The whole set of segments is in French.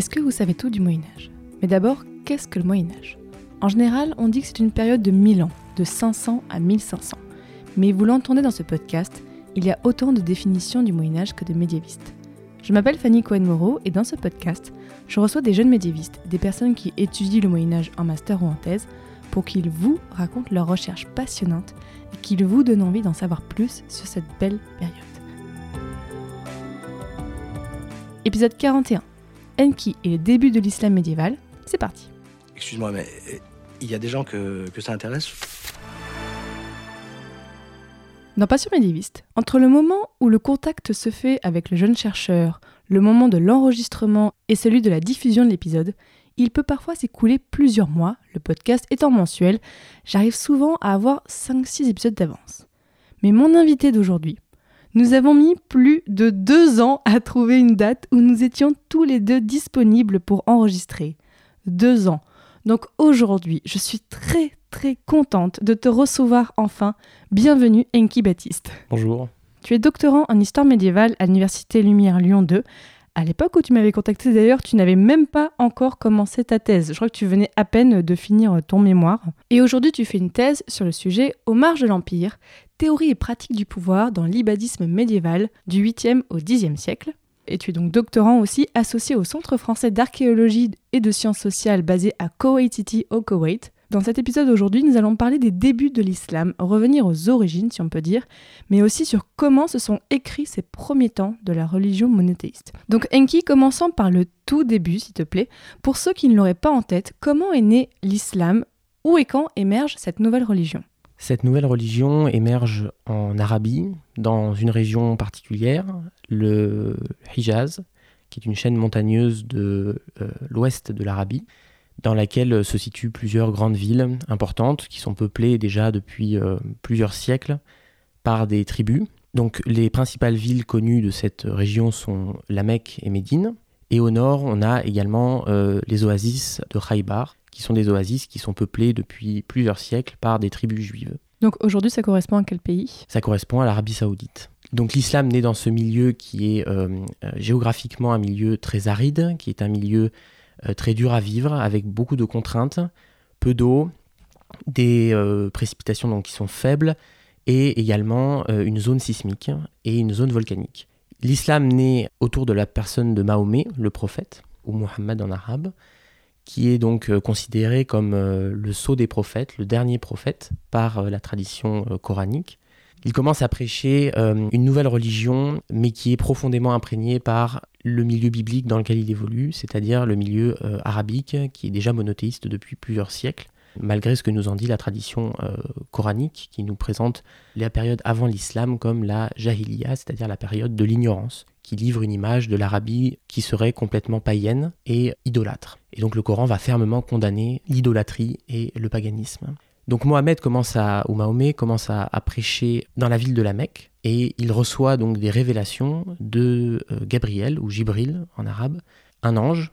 Est-ce que vous savez tout du Moyen Âge? Mais d'abord, qu'est-ce que le Moyen Âge? En général, on dit que c'est une période de 1000 ans, de 500 à 1500. Mais vous l'entendez dans ce podcast, il y a autant de définitions du Moyen Âge que de médiévistes. Je m'appelle Fanny Cohen-Moreau et dans ce podcast, je reçois des jeunes médiévistes, des personnes qui étudient le Moyen Âge en master ou en thèse, pour qu'ils vous racontent leurs recherches passionnantes et qu'ils vous donnent envie d'en savoir plus sur cette belle période. Épisode 41. Enki et les débuts de l'islam médiéval. C'est parti. Excuse-moi, mais euh, il y a des gens que, que ça intéresse? Dans Passion médiéviste, entre le moment où le contact se fait avec le jeune chercheur, le moment de l'enregistrement et celui de la diffusion de l'épisode, il peut parfois s'écouler plusieurs mois, le podcast étant mensuel, j'arrive souvent à avoir 5-6 épisodes d'avance. Mais mon invité d'aujourd'hui, nous avons mis plus de deux ans à trouver une date où nous étions tous les deux disponibles pour enregistrer. Deux ans. Donc aujourd'hui, je suis très très contente de te recevoir enfin. Bienvenue Enki Baptiste. Bonjour. Tu es doctorant en histoire médiévale à l'Université Lumière Lyon 2. À l'époque où tu m'avais contacté d'ailleurs, tu n'avais même pas encore commencé ta thèse. Je crois que tu venais à peine de finir ton mémoire. Et aujourd'hui, tu fais une thèse sur le sujet Aux marges de l'Empire, théorie et pratique du pouvoir dans l'ibadisme médiéval du 8e au 10e siècle. Et tu es donc doctorant aussi associé au Centre français d'archéologie et de sciences sociales basé à Kuwait City au Koweït. Dans cet épisode aujourd'hui, nous allons parler des débuts de l'islam, revenir aux origines si on peut dire, mais aussi sur comment se sont écrits ces premiers temps de la religion monothéiste. Donc Enki, commençons par le tout début s'il te plaît. Pour ceux qui ne l'auraient pas en tête, comment est né l'islam? Où et quand émerge cette nouvelle religion? Cette nouvelle religion émerge en Arabie, dans une région particulière, le Hijaz, qui est une chaîne montagneuse de euh, l'ouest de l'Arabie dans laquelle se situent plusieurs grandes villes importantes qui sont peuplées déjà depuis euh, plusieurs siècles par des tribus. Donc les principales villes connues de cette région sont la Mecque et Médine. Et au nord, on a également euh, les oasis de Khaybar, qui sont des oasis qui sont peuplées depuis plusieurs siècles par des tribus juives. Donc aujourd'hui, ça correspond à quel pays? Ça correspond à l'Arabie saoudite. Donc l'islam naît dans ce milieu qui est euh, géographiquement un milieu très aride, qui est un milieu euh, très dur à vivre, avec beaucoup de contraintes, peu d'eau, des euh, précipitations donc, qui sont faibles, et également euh, une zone sismique et une zone volcanique. L'islam naît autour de la personne de Mahomet, le prophète, ou Muhammad en arabe, qui est donc considéré comme le sceau des prophètes, le dernier prophète par la tradition coranique. Il commence à prêcher une nouvelle religion, mais qui est profondément imprégnée par le milieu biblique dans lequel il évolue, c'est-à-dire le milieu euh, arabique qui est déjà monothéiste depuis plusieurs siècles, malgré ce que nous en dit la tradition euh, coranique qui nous présente la période avant l'islam comme la jahiliya, c'est-à-dire la période de l'ignorance, qui livre une image de l'Arabie qui serait complètement païenne et idolâtre. Et donc le Coran va fermement condamner l'idolâtrie et le paganisme. Donc Mohamed commence à, ou Mahomet commence à, prêcher dans la ville de la Mecque et il reçoit donc des révélations de euh, Gabriel ou Jibril en arabe, un ange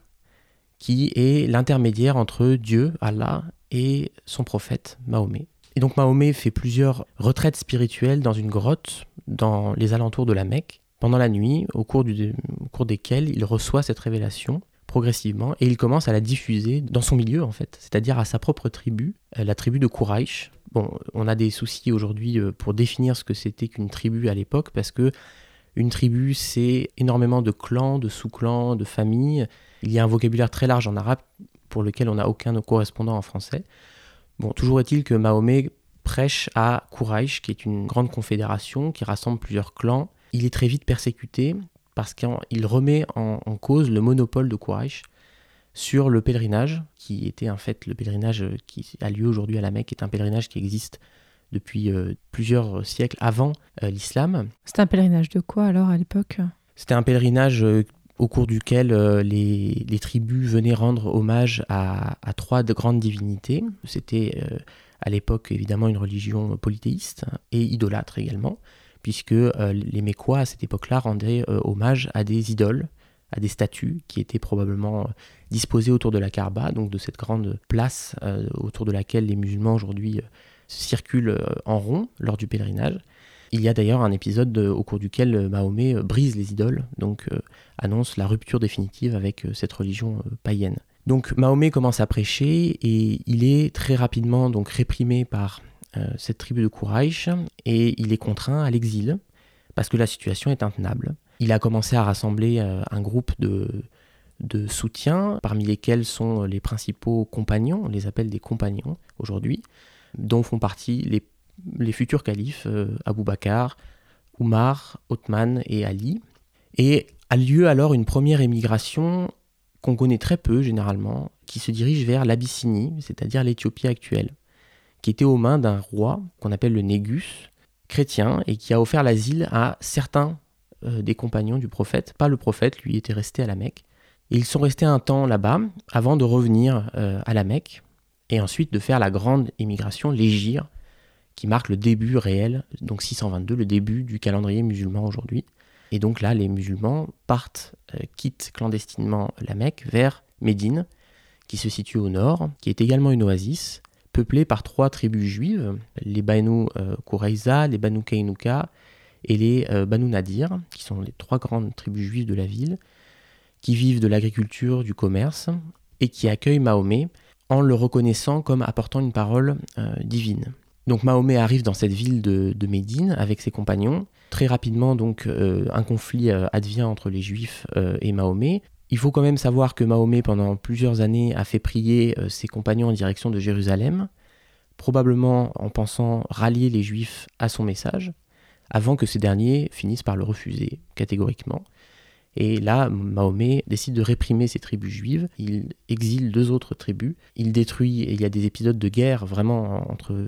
qui est l'intermédiaire entre Dieu, Allah et son prophète Mahomet. Et donc Mahomet fait plusieurs retraites spirituelles dans une grotte dans les alentours de la Mecque pendant la nuit, au cours, du, cours desquelles il reçoit cette révélation progressivement et il commence à la diffuser dans son milieu en fait, c'est-à-dire à sa propre tribu, euh, la tribu de Quraysh. Bon, on a des soucis aujourd'hui euh, pour définir ce que c'était qu'une tribu à l'époque parce que une tribu c'est énormément de clans, de sous-clans, de familles. Il y a un vocabulaire très large en arabe pour lequel on n'a aucun correspondant en français. Bon, toujours est-il que Mahomet prêche à Quraysh, qui est une grande confédération qui rassemble plusieurs clans. Il est très vite persécuté parce qu'il remet en, cause le monopole de Quraysh sur le pèlerinage, qui était en fait le pèlerinage qui a lieu aujourd'hui à la Mecque, est un pèlerinage qui existe depuis euh, plusieurs siècles avant euh, l'islam. C'était un pèlerinage de quoi alors à l'époque? C'était un pèlerinage euh, au cours duquel euh, les, tribus venaient rendre hommage à, trois de grandes divinités. C'était euh, à l'époque évidemment une religion polythéiste et idolâtre également, puisque euh, les Mécois à cette époque-là rendaient hommage à des idoles, à des statues qui étaient probablement disposées autour de la Kaaba, donc de cette grande place autour de laquelle les musulmans aujourd'hui circulent en rond lors du pèlerinage. Il y a d'ailleurs un épisode au cours duquel euh, Mahomet euh, brise les idoles, donc euh, annonce la rupture définitive avec cette religion païenne. Donc Mahomet commence à prêcher et il est très rapidement donc réprimé par cette tribu de Quraysh et il est contraint à l'exil parce que la situation est intenable. Il a commencé à rassembler un groupe de, de soutien, parmi lesquels sont les principaux compagnons, on les appelle des compagnons aujourd'hui, dont font partie les les futurs califes, euh, Abou Bakr, Oumar, Othman et Ali. Et a lieu alors une première émigration qu'on connaît très peu généralement, qui se dirige vers l'Abyssinie, c'est-à-dire l'Éthiopie actuelle, qui était aux mains d'un roi qu'on appelle le Négus, chrétien, et qui a offert l'asile à certains euh, des compagnons du prophète. Pas le prophète, lui était resté à la Mecque. Ils sont restés un temps là-bas avant de revenir euh, à la Mecque et ensuite de faire la grande émigration, l'Égir, qui marque le début réel, donc 622, le début du calendrier musulman aujourd'hui. Et donc là, les musulmans partent, euh, quittent clandestinement la Mecque vers Médine, qui se situe au nord, qui est également une oasis, peuplée par trois tribus juives, les Banu euh, les Banu Kainuka et les euh, Banu Nadir, qui sont les trois grandes tribus juives de la ville, qui vivent de l'agriculture, du commerce, et qui accueillent Mahomet en le reconnaissant comme apportant une parole euh, divine. Donc Mahomet arrive dans cette ville de, Médine avec ses compagnons. Très rapidement, donc, euh, un conflit euh, advient entre les Juifs euh, et Mahomet. Il faut quand même savoir que Mahomet, pendant plusieurs années, a fait prier ses compagnons en direction de Jérusalem, probablement en pensant rallier les Juifs à son message, avant que ces derniers finissent par le refuser catégoriquement. Et là, Mahomet décide de réprimer ces tribus juives. Il exile deux autres tribus. Il détruit, et il y a des épisodes de guerre vraiment entre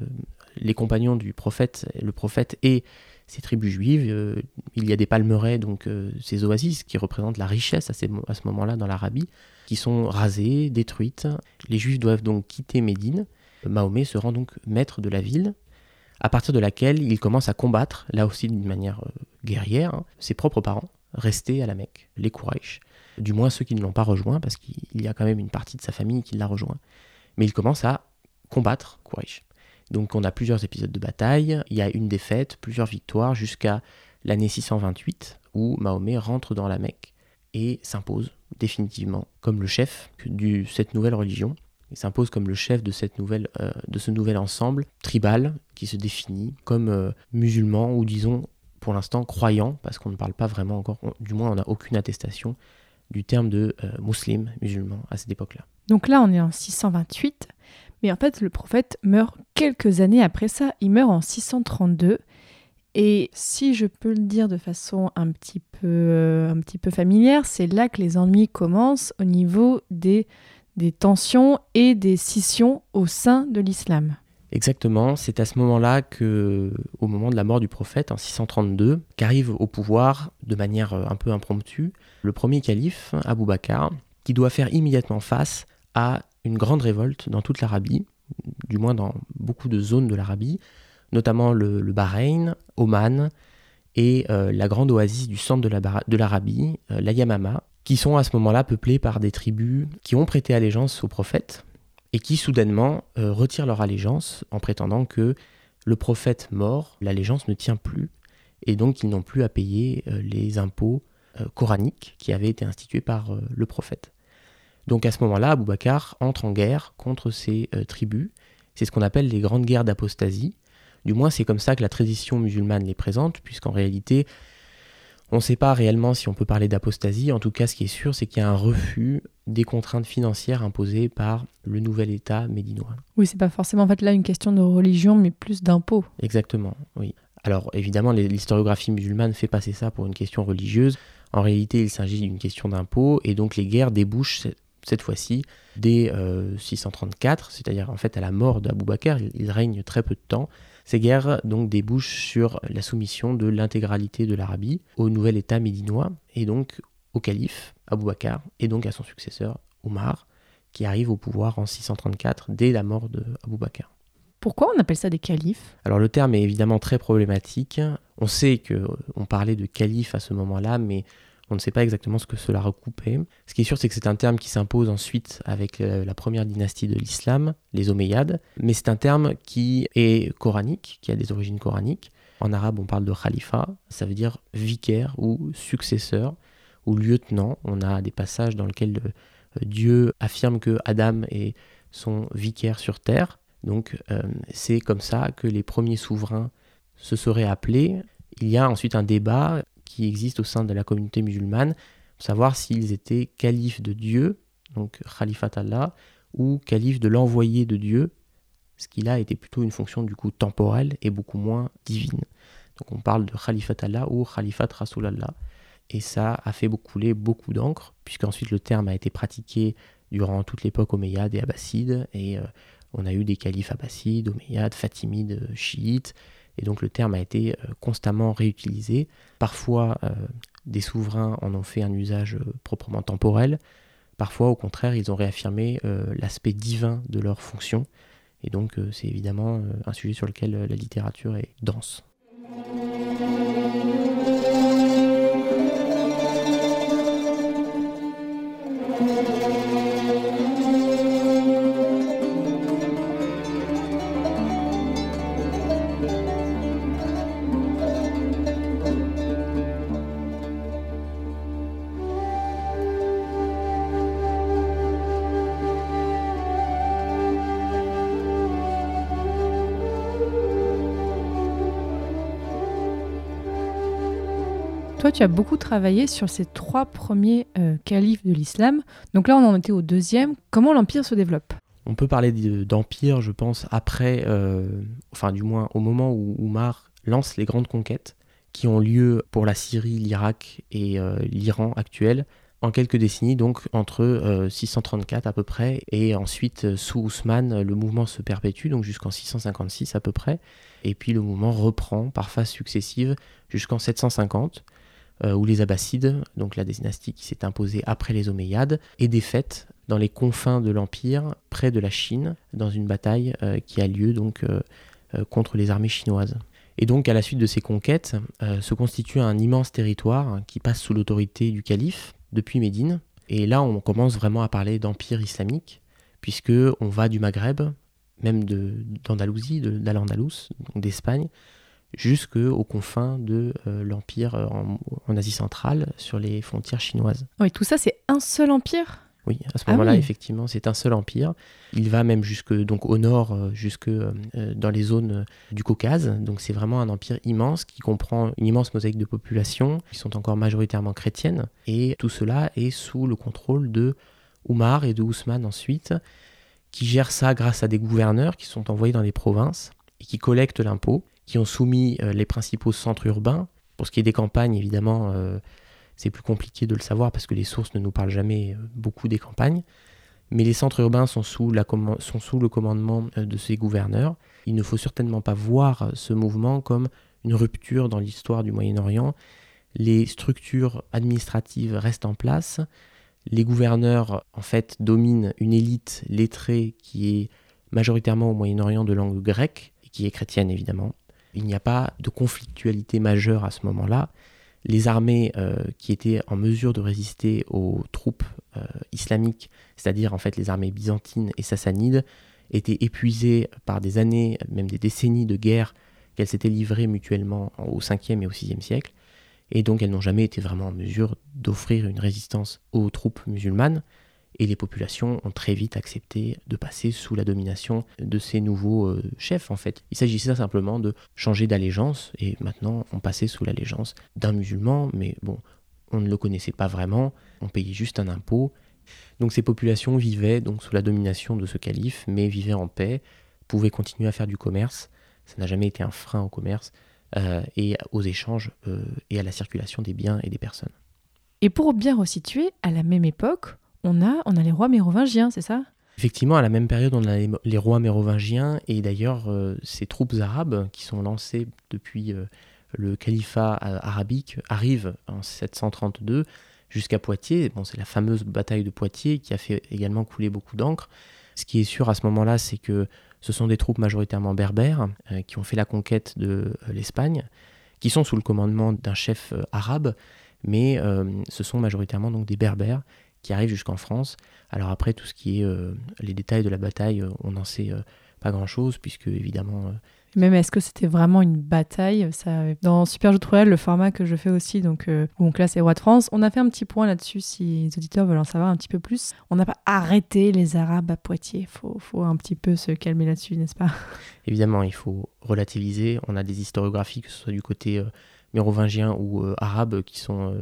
les compagnons du prophète, le prophète et ces tribus juives. Euh, il y a des palmeraies, donc euh, ces oasis qui représentent la richesse à, ce moment-là dans l'Arabie, qui sont rasées, détruites. Les juifs doivent donc quitter Médine. Mahomet se rend donc maître de la ville, à partir de laquelle il commence à combattre, là aussi d'une manière euh, guerrière, hein, ses propres parents, restés à la Mecque, les Quraysh. Du moins ceux qui ne l'ont pas rejoint, parce qu'il y a quand même une partie de sa famille qui l'a rejoint. Mais il commence à combattre Quraysh. Donc on a plusieurs épisodes de bataille, il y a une défaite, plusieurs victoires, jusqu'à l'année 628, où Mahomet rentre dans la Mecque et s'impose définitivement comme le chef de cette nouvelle religion. Il s'impose comme le chef de, cette euh, ce nouvel ensemble tribal qui se définit comme euh, musulman ou disons pour l'instant croyant, parce qu'on ne parle pas vraiment encore, du moins on n'a aucune attestation du terme de euh, musulman à cette époque-là. Donc là on est en 628. Mais en fait, le prophète meurt quelques années après ça. Il meurt en 632. Et si je peux le dire de façon un petit peu, euh, un petit peu familière, c'est là que les ennuis commencent au niveau des, des tensions et des scissions au sein de l'islam. Exactement, c'est à ce moment-là que, au moment de la mort du prophète, en 632, qu'arrive au pouvoir, de manière euh, un peu impromptue, le premier calife, Abou Bakr, qui doit faire immédiatement face à une grande révolte dans toute l'Arabie, du moins dans beaucoup de zones de l'Arabie, notamment le, Bahreïn, Oman et euh, la grande oasis du centre de l'Arabie, euh, la Yamama, qui sont à ce moment-là peuplées par des tribus qui ont prêté allégeance au prophète et qui soudainement euh, retirent leur allégeance en prétendant que le prophète mort, l'allégeance ne tient plus et donc ils n'ont plus à payer les impôts coraniques qui avaient été institués par le prophète. Donc à ce moment-là, Abou Bakr entre en guerre contre ces euh, tribus. C'est ce qu'on appelle les grandes guerres d'apostasie. Du moins, c'est comme ça que la tradition musulmane les présente, puisqu'en réalité, on ne sait pas réellement si on peut parler d'apostasie. En tout cas, ce qui est sûr, c'est qu'il y a un refus des contraintes financières imposées par le nouvel État médinois. Oui, c'est pas forcément en fait là une question de religion, mais plus d'impôts. Exactement, oui. Alors évidemment, l'historiographie musulmane fait passer ça pour une question religieuse. En réalité, il s'agit d'une question d'impôts, et donc les guerres débouchent cette fois-ci dès 634, euh, c'est-à-dire en fait à la mort d'Abou Bakr, il, règne très peu de temps. Ces guerres donc débouchent sur la soumission de l'intégralité de l'Arabie au nouvel État médinois et donc au calife Abou Bakr et donc à son successeur Omar, qui arrive au pouvoir en 634 dès la mort de Abou Bakr. Pourquoi on appelle ça des califes? Alors le terme est évidemment très problématique. On sait qu'on parlait de calife à ce moment-là, mais on ne sait pas exactement ce que cela recoupait. Ce qui est sûr, c'est que c'est un terme qui s'impose ensuite avec euh, la première dynastie de l'islam, les Omeyyades, mais c'est un terme qui est coranique, qui a des origines coraniques. En arabe, on parle de khalifa, ça veut dire vicaire ou successeur ou lieutenant. On a des passages dans lesquels euh, Dieu affirme que Adam est son vicaire sur terre. Donc euh, c'est comme ça que les premiers souverains se seraient appelés. Il y a ensuite un débat qui existe au sein de la communauté musulmane, savoir s'ils étaient califes de Dieu, donc Khalifat Allah, ou califes de l'envoyé de Dieu, ce qui là était plutôt une fonction du coup temporelle et beaucoup moins divine. Donc on parle de Khalifat Allah ou Khalifat Rasulallah. Et ça a fait couler beaucoup d'encre, puisqu'ensuite le terme a été pratiqué durant toute l'époque omeyyade et abbasside, et euh, on a eu des califes abbassides, omeyyades, fatimides, chiites, et donc le terme a été euh, constamment réutilisé. Parfois, euh, des souverains en ont fait un usage euh, proprement temporel. Parfois, au contraire, ils ont réaffirmé l'aspect divin de leur fonction. Et donc, c'est évidemment un sujet sur lequel la littérature est dense. Tu as beaucoup travaillé sur ces trois premiers euh, califes de l'islam. Donc là, on en était au deuxième. Comment l'empire se développe? On peut parler d'empire, je pense, après, euh, enfin du moins au moment où Oumar lance les grandes conquêtes qui ont lieu pour la Syrie, l'Irak et euh, l'Iran actuel en quelques décennies, donc entre 634 à peu près, et ensuite sous Ousmane, le mouvement se perpétue, donc jusqu'en 656 à peu près, et puis le mouvement reprend par phases successives jusqu'en 750. Euh, où les Abbassides, donc la dynastie qui s'est imposée après les Omeyyades, est défaite dans les confins de l'Empire, près de la Chine, dans une bataille euh, qui a lieu donc euh, contre les armées chinoises. Et donc à la suite de ces conquêtes, se constitue un immense territoire qui passe sous l'autorité du calife depuis Médine. Et là, on commence vraiment à parler d'empire islamique, puisque on va du Maghreb, même d'Andalousie, d'Al-Andalus, d'Espagne, jusqu'aux confins de euh, l'empire euh, en, Asie centrale, sur les frontières chinoises. Oui, tout ça, c'est un seul empire? Oui, à ce ah moment-là, effectivement, c'est un seul empire. Il va même jusque donc au nord, euh, jusque dans les zones du Caucase. Donc c'est vraiment un empire immense qui comprend une immense mosaïque de populations qui sont encore majoritairement chrétiennes. Et tout cela est sous le contrôle de Oumar et de Ousmane ensuite, qui gèrent ça grâce à des gouverneurs qui sont envoyés dans les provinces et qui collectent l'impôt qui ont soumis euh, les principaux centres urbains. Pour ce qui est des campagnes, évidemment, euh, c'est plus compliqué de le savoir parce que les sources ne nous parlent jamais euh, beaucoup des campagnes. Mais les centres urbains sont sous, la sont sous le commandement de ces gouverneurs. Il ne faut certainement pas voir ce mouvement comme une rupture dans l'histoire du Moyen-Orient. Les structures administratives restent en place. Les gouverneurs, en fait, dominent une élite lettrée qui est majoritairement au Moyen-Orient de langue grecque, et qui est chrétienne évidemment. Il n'y a pas de conflictualité majeure à ce moment-là. Les armées euh, qui étaient en mesure de résister aux troupes euh, islamiques, c'est-à-dire en fait les armées byzantines et sassanides, étaient épuisées par des années, même des décennies de guerre qu'elles s'étaient livrées mutuellement au 5e et au 6e siècle. Et donc elles n'ont jamais été vraiment en mesure d'offrir une résistance aux troupes musulmanes et les populations ont très vite accepté de passer sous la domination de ces nouveaux euh, chefs en fait. Il s'agissait simplement de changer d'allégeance et maintenant on passait sous l'allégeance d'un musulman, mais bon, on ne le connaissait pas vraiment, on payait juste un impôt. Donc ces populations vivaient donc sous la domination de ce calife, mais vivaient en paix, pouvaient continuer à faire du commerce. Ça n'a jamais été un frein au commerce euh, et aux échanges euh, et à la circulation des biens et des personnes. Et pour bien resituer, à la même époque, on a, on a les rois mérovingiens, c'est ça? Effectivement, à la même période, on a les, rois mérovingiens et d'ailleurs euh, ces troupes arabes qui sont lancées depuis euh, le califat euh, arabique arrivent en 732 jusqu'à Poitiers. Bon, c'est la fameuse bataille de Poitiers qui a fait également couler beaucoup d'encre. Ce qui est sûr à ce moment-là, c'est que ce sont des troupes majoritairement berbères qui ont fait la conquête de l'Espagne, qui sont sous le commandement d'un chef arabe, mais ce sont majoritairement donc des berbères qui arrivent jusqu'en France. Alors après, tout ce qui est les détails de la bataille, on n'en sait pas grand-chose, puisque évidemment même est-ce que c'était vraiment une bataille? Ça, Dans Super Jeu Royal, le format que je fais aussi, donc euh, où on classe les rois de France, on a fait un petit point là-dessus si les auditeurs veulent en savoir un petit peu plus. On n'a pas arrêté les Arabes à Poitiers. Faut, faut un petit peu se calmer là-dessus, n'est-ce pas? Évidemment, il faut relativiser. On a des historiographies, que ce soit du côté euh, mérovingien ou euh, arabe, qui sont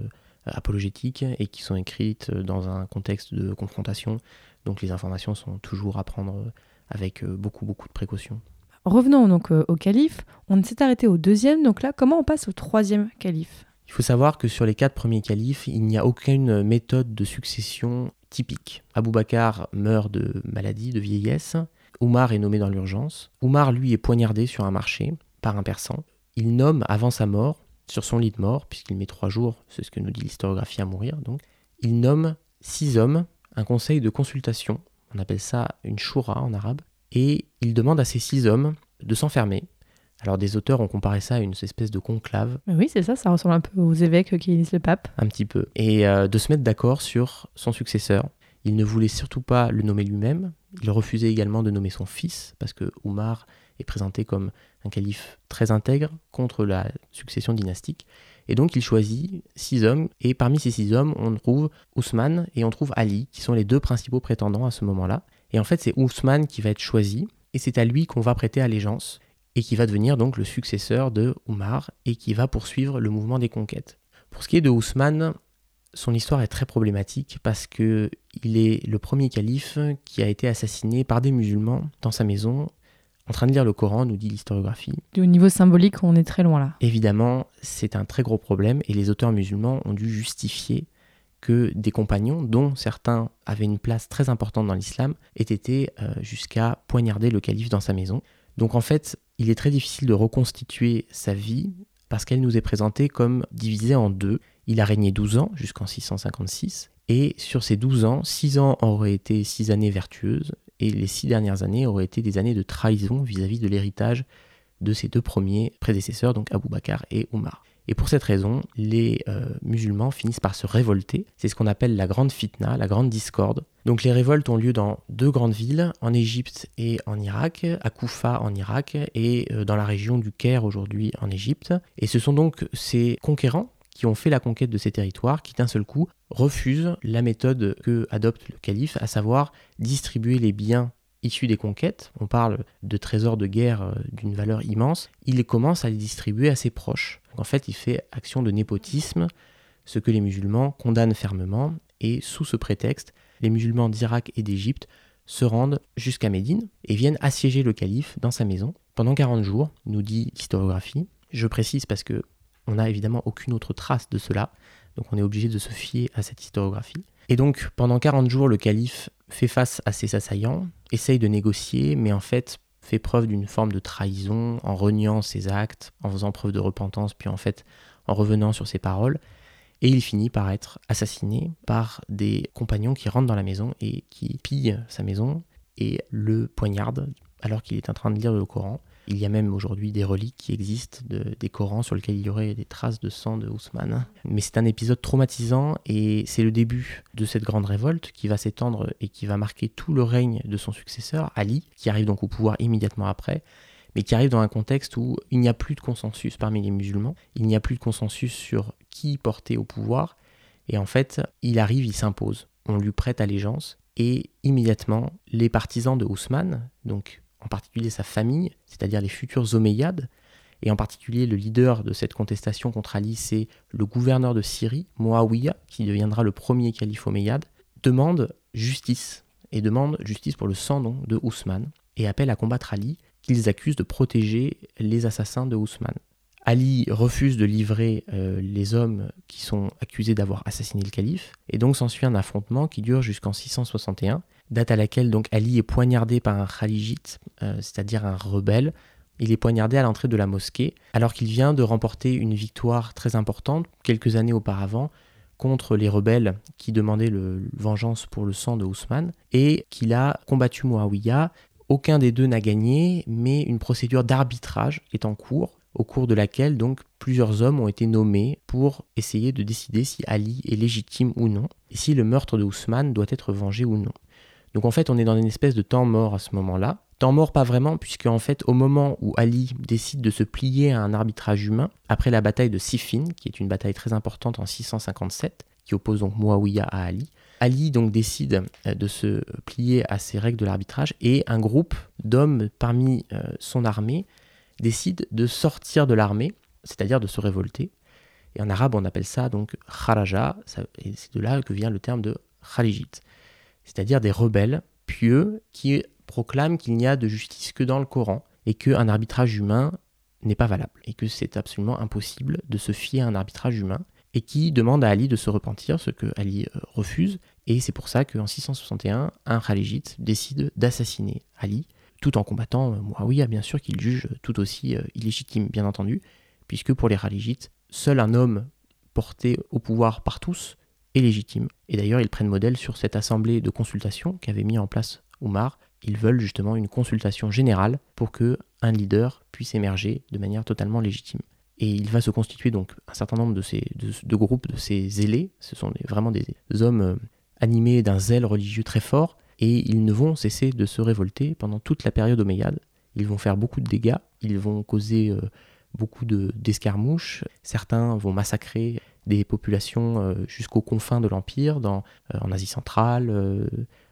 apologétiques et qui sont écrites dans un contexte de confrontation. Donc les informations sont toujours à prendre avec beaucoup, beaucoup de précautions. Revenons donc euh, au calife. On s'est arrêté au deuxième, donc là, comment on passe au troisième calife? Il faut savoir que sur les quatre premiers califes, il n'y a aucune méthode de succession typique. Abou Bakar meurt de maladie, de vieillesse. Oumar est nommé dans l'urgence. Oumar, lui, est poignardé sur un marché par un persan. Il nomme avant sa mort, sur son lit de mort, puisqu'il met trois jours, c'est ce que nous dit l'historiographie à mourir, donc, il nomme six hommes, un conseil de consultation, on appelle ça une shura en arabe, et il demande à ces six hommes de s'enfermer. Alors des auteurs ont comparé ça à une espèce de conclave. Oui, c'est ça, ça ressemble un peu aux évêques qui élisent le pape. Un petit peu. Et euh, de se mettre d'accord sur son successeur. Il ne voulait surtout pas le nommer lui-même. Il refusait également de nommer son fils, parce que Oumar est présenté comme un calife très intègre contre la succession dynastique. Et donc il choisit six hommes, et parmi ces six hommes, on trouve Ousmane et on trouve Ali, qui sont les deux principaux prétendants à ce moment-là. Et en fait, c'est Ousmane qui va être choisi, et c'est à lui qu'on va prêter allégeance, et qui va devenir donc le successeur de Oumar, et qui va poursuivre le mouvement des conquêtes. Pour ce qui est de Ousmane, son histoire est très problématique parce que il est le premier calife qui a été assassiné par des musulmans dans sa maison en train de lire le Coran, nous dit l'historiographie. Au niveau symbolique, on est très loin là. Évidemment, c'est un très gros problème et les auteurs musulmans ont dû justifier que des compagnons, dont certains avaient une place très importante dans l'islam, aient été euh, jusqu'à poignarder le calife dans sa maison. Donc en fait, il est très difficile de reconstituer sa vie parce qu'elle nous est présentée comme divisée en deux. Il a régné 12 ans jusqu'en 656 et sur ces 12 ans, 6 ans auraient été 6 années vertueuses et les 6 dernières années auraient été des années de trahison vis-à-vis -vis de l'héritage de ses deux premiers prédécesseurs, donc Abou Bakr et Omar. Et pour cette raison, les euh, musulmans finissent par se révolter. C'est ce qu'on appelle la grande fitna, la grande discorde. Donc les révoltes ont lieu dans deux grandes villes, en Égypte et en Irak, à Koufa en Irak et euh, dans la région du Caire aujourd'hui en Égypte. Et ce sont donc ces conquérants qui ont fait la conquête de ces territoires qui d'un seul coup refusent la méthode que adopte le calife, à savoir distribuer les biens issus des conquêtes, on parle de trésors de guerre euh, d'une valeur immense, il commence à les distribuer à ses proches. en fait, il fait action de népotisme, ce que les musulmans condamnent fermement, et sous ce prétexte, les musulmans d'Irak et d'Égypte se rendent jusqu'à Médine et viennent assiéger le calife dans sa maison pendant 40 jours, nous dit l'historiographie. Je précise parce que on n'a évidemment aucune autre trace de cela, donc on est obligé de se fier à cette historiographie. Et donc pendant 40 jours, le calife fait face à ses assaillants, essaye de négocier, mais en fait fait preuve d'une forme de trahison en reniant ses actes, en faisant preuve de repentance, puis en fait en revenant sur ses paroles. Et il finit par être assassiné par des compagnons qui rentrent dans la maison et qui pillent sa maison et le poignardent alors qu'il est en train de lire le Coran. Il y a même aujourd'hui des reliques qui existent, des Corans sur lesquels il y aurait des traces de sang de Ousmane. Mais c'est un épisode traumatisant et c'est le début de cette grande révolte qui va s'étendre et qui va marquer tout le règne de son successeur, Ali, qui arrive donc au pouvoir immédiatement après mais qui arrive dans un contexte où il n'y a plus de consensus parmi les musulmans, il n'y a plus de consensus sur qui porter au pouvoir, et en fait, il arrive, il s'impose, on lui prête allégeance, et immédiatement, les partisans de Ousmane, donc en particulier sa famille, c'est-à-dire les futurs Omeyyades, et en particulier le leader de cette contestation contre Ali, c'est le gouverneur de Syrie, Muawiyah, qui deviendra le premier calife Omeyyade, demande justice, et demande justice pour le sang de Ousmane, et appelle à combattre Ali, qu'ils accusent de protéger les assassins de Ousmane. Ali refuse de livrer euh, les hommes qui sont accusés d'avoir assassiné le calife, et donc s'ensuit un affrontement qui dure jusqu'en 661, date à laquelle donc Ali est poignardé par un khalijite, euh, c'est-à-dire un rebelle. Il est poignardé à l'entrée de la mosquée, alors qu'il vient de remporter une victoire très importante quelques années auparavant contre les rebelles qui demandaient le, vengeance pour le sang de Ousmane et qu'il a combattu Muawiyah. Aucun des deux n'a gagné, mais une procédure d'arbitrage est en cours, au cours de laquelle donc plusieurs hommes ont été nommés pour essayer de décider si Ali est légitime ou non, et si le meurtre de Ousmane doit être vengé ou non. Donc en fait, on est dans une espèce de temps mort à ce moment-là. Temps mort pas vraiment, puisque en fait, au moment où Ali décide de se plier à un arbitrage humain, après la bataille de Siffin, qui est une bataille très importante en 657, qui oppose donc Muawiyah à Ali, Ali donc décide euh, de se plier à ces règles de l'arbitrage et un groupe d'hommes parmi euh, son armée décide de sortir de l'armée, c'est-à-dire de se révolter. Et en arabe, on appelle ça donc kharaja, et c'est de là que vient le terme de kharijit, c'est-à-dire des rebelles pieux qui proclame qu'il n'y a de justice que dans le Coran et qu'un arbitrage humain n'est pas valable et que c'est absolument impossible de se fier à un arbitrage humain et qui demande à Ali de se repentir, ce que Ali euh, refuse. Et c'est pour ça qu'en 661, un Khalijite décide d'assassiner Ali, tout en combattant euh, Muawiyah, bien sûr, qu'il juge tout aussi euh, illégitime, bien entendu, puisque pour les Khalijites, seul un homme porté au pouvoir par tous légitime. Et d'ailleurs, ils prennent modèle sur cette assemblée de consultation qu'avait mis en place Omar ils veulent justement une consultation générale pour que un leader puisse émerger de manière totalement légitime. Et il va se constituer donc un certain nombre de, ces, de, groupes de ces zélés. Ce sont vraiment des hommes euh, animés d'un zèle religieux très fort. Et ils ne vont cesser de se révolter pendant toute la période omeyyade. Ils vont faire beaucoup de dégâts. Ils vont causer euh, beaucoup d'escarmouches. Certains vont massacrer des populations euh, jusqu'aux confins de l'Empire, euh, en Asie centrale, euh,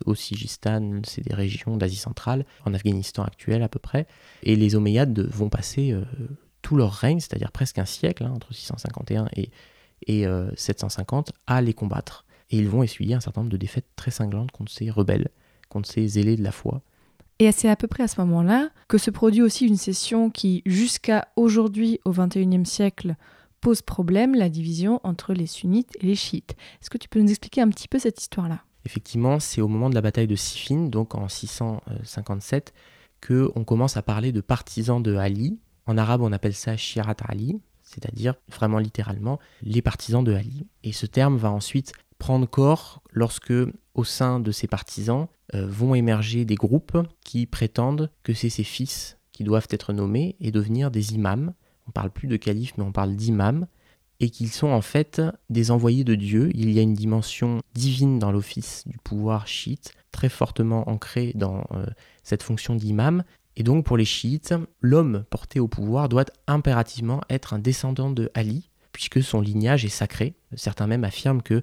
au Sigistan, c'est des régions d'Asie centrale, en Afghanistan actuel à peu près. Et les Omeyyades vont passer tout leur règne, c'est-à-dire presque un siècle, hein, entre 651 et, et 750, à les combattre. Et ils vont essuyer un certain nombre de défaites très cinglantes contre ces rebelles, contre ces zélés de la foi. Et c'est à peu près à ce moment-là que se produit aussi une session qui, jusqu'à aujourd'hui, au XXIe siècle, pose problème la division entre les sunnites et les chiites. Est-ce que tu peux nous expliquer un petit peu cette histoire-là? Effectivement, c'est au moment de la bataille de Siffin, donc en 657, que on commence à parler de partisans de Ali. En arabe, on appelle ça Shirat Ali, c'est-à-dire vraiment littéralement les partisans de Ali. Et ce terme va ensuite prendre corps lorsque, au sein de ces partisans, euh, vont émerger des groupes qui prétendent que c'est ses fils qui doivent être nommés et devenir des imams on parle plus de calife, mais on parle d'imam, et qu'ils sont en fait des envoyés de Dieu. Il y a une dimension divine dans l'office du pouvoir chiite, très fortement ancrée dans euh, cette fonction d'imam. Et donc pour les chiites, l'homme porté au pouvoir doit impérativement être un descendant de Ali, puisque son lignage est sacré. Certains même affirment que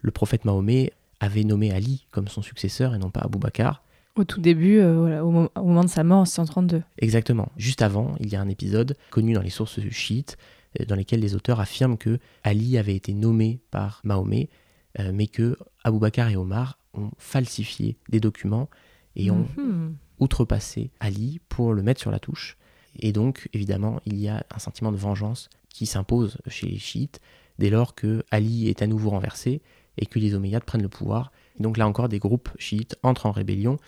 le prophète Mahomet avait nommé Ali comme son successeur et non pas Abou Bakr. Au tout début, euh, au, moment de sa mort en 632. Exactement. Juste avant, il y a un épisode connu dans les sources chiites euh, dans lesquelles les auteurs affirment que Ali avait été nommé par Mahomet, euh, mais que Abou Bakr et Omar ont falsifié des documents et ont mhm. outrepassé Ali pour le mettre sur la touche. Et donc, évidemment, il y a un sentiment de vengeance qui s'impose chez les chiites dès lors que Ali est à nouveau renversé et que les Omeyyades prennent le pouvoir. donc là encore, des groupes chiites entrent en rébellion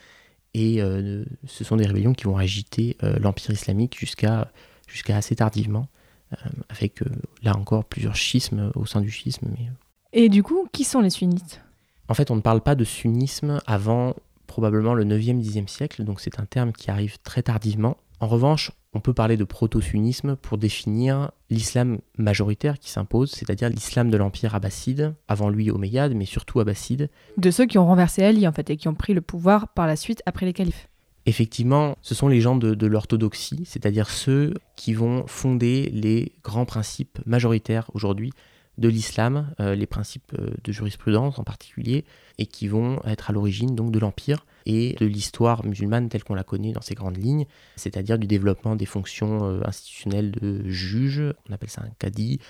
et euh, ce sont des rébellions qui vont agiter euh, l'Empire islamique jusqu'à jusqu'à assez tardivement, euh, avec là encore plusieurs schismes au sein du schisme. Mais... Et du coup, qui sont les sunnites? En fait, on ne parle pas de sunnisme avant probablement le 9e, 10e siècle, donc c'est un terme qui arrive très tardivement. En revanche, on peut parler de proto-sunnisme pour définir l'islam majoritaire qui s'impose, c'est-à-dire l'islam de l'empire abbasside, avant lui Omeyyade, mais surtout abbasside. De ceux qui ont renversé Ali en fait et qui ont pris le pouvoir par la suite après les califes. Effectivement, ce sont les gens de, l'orthodoxie, c'est-à-dire ceux qui vont fonder les grands principes majoritaires aujourd'hui de l'islam, euh, les principes euh, de jurisprudence en particulier, et qui vont être à l'origine donc de l'empire et de l'histoire musulmane telle qu'on la connaît dans ses grandes lignes, c'est-à-dire du développement des fonctions euh, institutionnelles de juge, on appelle ça un cadi,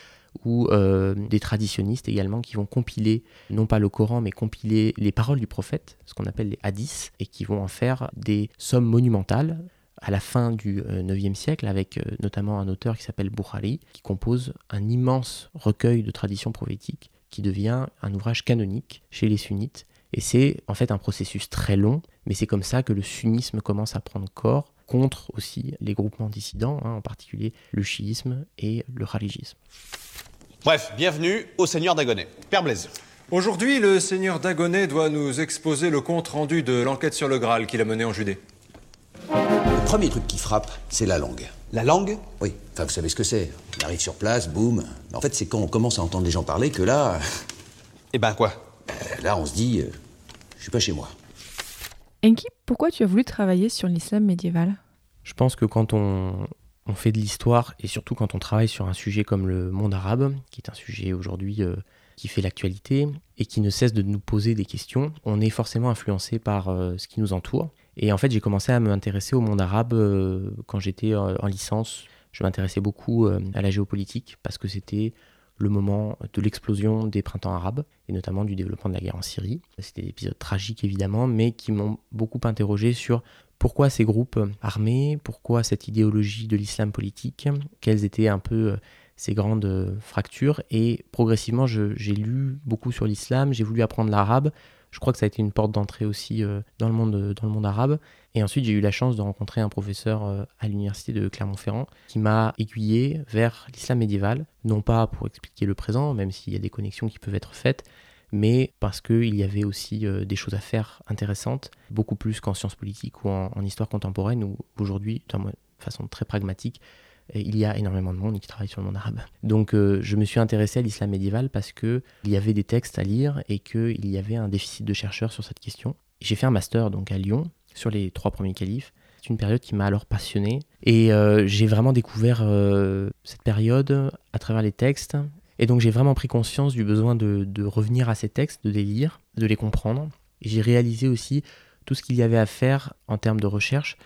ou des traditionnistes également qui vont compiler, non pas le Coran, mais compiler les paroles du prophète, ce qu'on appelle les hadiths, et qui vont en faire des sommes monumentales à la fin du IXe euh, siècle, avec euh, notamment un auteur qui s'appelle Bukhari, qui compose un immense recueil de traditions prophétiques qui devient un ouvrage canonique chez les sunnites. Et c'est en fait un processus très long, mais c'est comme ça que le sunnisme commence à prendre corps contre aussi les groupements dissidents, hein, en particulier le chiisme et le khaligisme. Bref, bienvenue au Seigneur d'Agonet. Père Blaise. Aujourd'hui, le seigneur Dagonet doit nous exposer le compte-rendu de l'enquête sur le Graal qu'il a menée en Judée. Le premier truc qui frappe, c'est la langue. La langue? Oui, enfin vous savez ce que c'est. On arrive sur place, boum. Mais En fait, c'est quand on commence à entendre les gens parler que là, Eh ben quoi? Là on se dit, euh, je suis pas chez moi. Enki, pourquoi tu as voulu travailler sur l'islam médiéval? Je pense que quand on, on fait de l'histoire, et surtout quand on travaille sur un sujet comme le monde arabe, qui est un sujet aujourd'hui euh, qui fait l'actualité et qui ne cesse de nous poser des questions, on est forcément influencé par euh, ce qui nous entoure. Et en fait, j'ai commencé à m'intéresser au monde arabe euh, quand j'étais euh, en licence. Je m'intéressais beaucoup euh, à la géopolitique parce que c'était le moment de l'explosion des printemps arabes et notamment du développement de la guerre en Syrie. C'était des épisodes tragiques évidemment, mais qui m'ont beaucoup interrogé sur pourquoi ces groupes armés, pourquoi cette idéologie de l'islam politique, quelles étaient un peu euh, ces grandes euh, fractures. Et progressivement, j'ai lu beaucoup sur l'islam, j'ai voulu apprendre l'arabe. Je crois que ça a été une porte d'entrée aussi euh, dans, le monde, dans le monde arabe. Et ensuite, j'ai eu la chance de rencontrer un professeur euh, à l'université de Clermont-Ferrand qui m'a aiguillé vers l'islam médiéval, non pas pour expliquer le présent, même s'il y a des connexions qui peuvent être faites, mais parce qu'il y avait aussi euh, des choses à faire intéressantes, beaucoup plus qu'en sciences politiques ou en, histoire contemporaine, où aujourd'hui, de façon très pragmatique, euh, il y a énormément de monde qui travaille sur le monde arabe. Donc je me suis intéressé à l'islam médiéval parce qu'il y avait des textes à lire et qu'il y avait un déficit de chercheurs sur cette question. J'ai fait un master donc à Lyon sur les trois premiers califes. C'est une période qui m'a alors passionné et euh, j'ai vraiment découvert euh, cette période à travers les textes. Et donc j'ai vraiment pris conscience du besoin de, revenir à ces textes, de les lire, de les comprendre. J'ai réalisé aussi tout ce qu'il y avait à faire en termes de recherche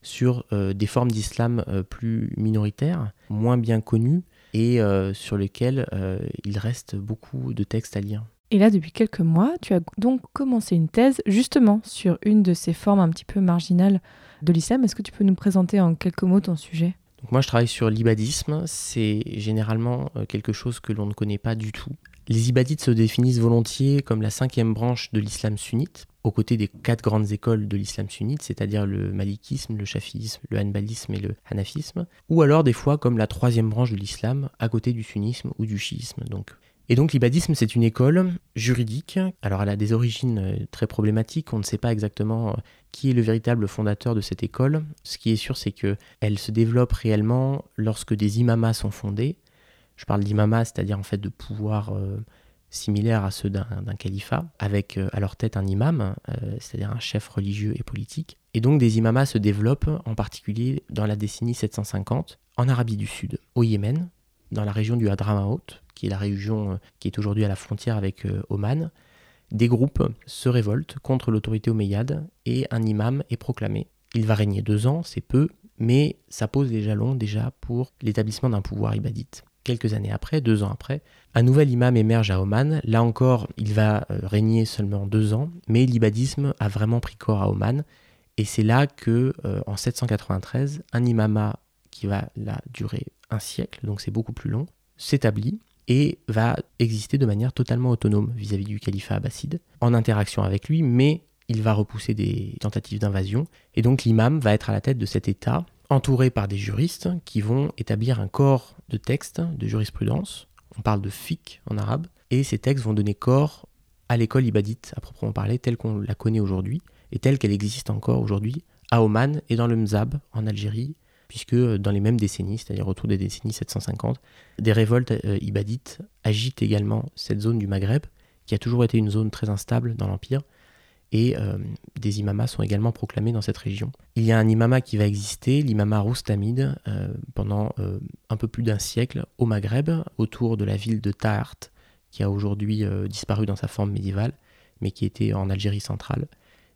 sur euh, des formes d'islam plus minoritaires, moins bien connues, et sur lesquelles il reste beaucoup de textes à lire. Et là, depuis quelques mois, tu as donc commencé une thèse justement sur une de ces formes un petit peu marginales de l'islam. Est-ce que tu peux nous présenter en quelques mots ton sujet? Moi, je travaille sur l'ibadisme. C'est généralement euh, quelque chose que l'on ne connaît pas du tout. Les ibadites se définissent volontiers comme la cinquième branche de l'islam sunnite, aux côtés des quatre grandes écoles de l'islam sunnite, c'est-à-dire le malikisme, le shafisme, le hanbalisme et le hanafisme, ou alors des fois comme la troisième branche de l'islam, à côté du sunnisme ou du chiisme. Donc. Et donc l'ibadisme, c'est une école juridique. Alors elle a des origines euh, très problématiques, on ne sait pas exactement euh, qui est le véritable fondateur de cette école. Ce qui est sûr, c'est que elle se développe réellement lorsque des imamas sont fondés. Je parle d'imamats, c'est-à-dire en fait de pouvoirs euh, similaires à ceux d'un califat, avec euh, à leur tête un imam, euh, c'est-à-dire un chef religieux et politique. Et donc des imamas se développent en particulier dans la décennie 750 en Arabie du Sud, au Yémen, dans la région du Hadramaut, qui est la région euh, qui est aujourd'hui à la frontière avec euh, Oman. Des groupes se révoltent contre l'autorité omeyyade et un imam est proclamé. Il va régner deux ans, c'est peu, mais ça pose les jalons déjà pour l'établissement d'un pouvoir ibadite. Quelques années après, deux ans après, un nouvel imam émerge à Oman. Là encore, il va euh, régner seulement deux ans, mais l'ibadisme a vraiment pris corps à Oman. Et c'est là que, en 793, un imama qui va là durer un siècle, donc c'est beaucoup plus long, s'établit et va exister de manière totalement autonome vis-à-vis du califat abbasside, en interaction avec lui, mais il va repousser des tentatives d'invasion. Et donc l'imam va être à la tête de cet État, entouré par des juristes qui vont établir un corps de textes, de jurisprudence. On parle de fiqh en arabe. Et ces textes vont donner corps à l'école ibadite, à proprement parler, telle qu'on la connaît aujourd'hui, et telle qu'elle existe encore aujourd'hui à Oman et dans le Mzab, en Algérie, puisque dans les mêmes décennies, c'est-à-dire autour des décennies 750, des révoltes euh, ibadites agitent également cette zone du Maghreb, qui a toujours été une zone très instable dans l'Empire, et euh, des imamas sont également proclamés dans cette région. Il y a un imama qui va exister, l'imama Roustamid, euh, pendant euh, un peu plus d'un siècle au Maghreb, autour de la ville de Tahart, qui a aujourd'hui euh, disparu dans sa forme médiévale, mais qui était en Algérie centrale,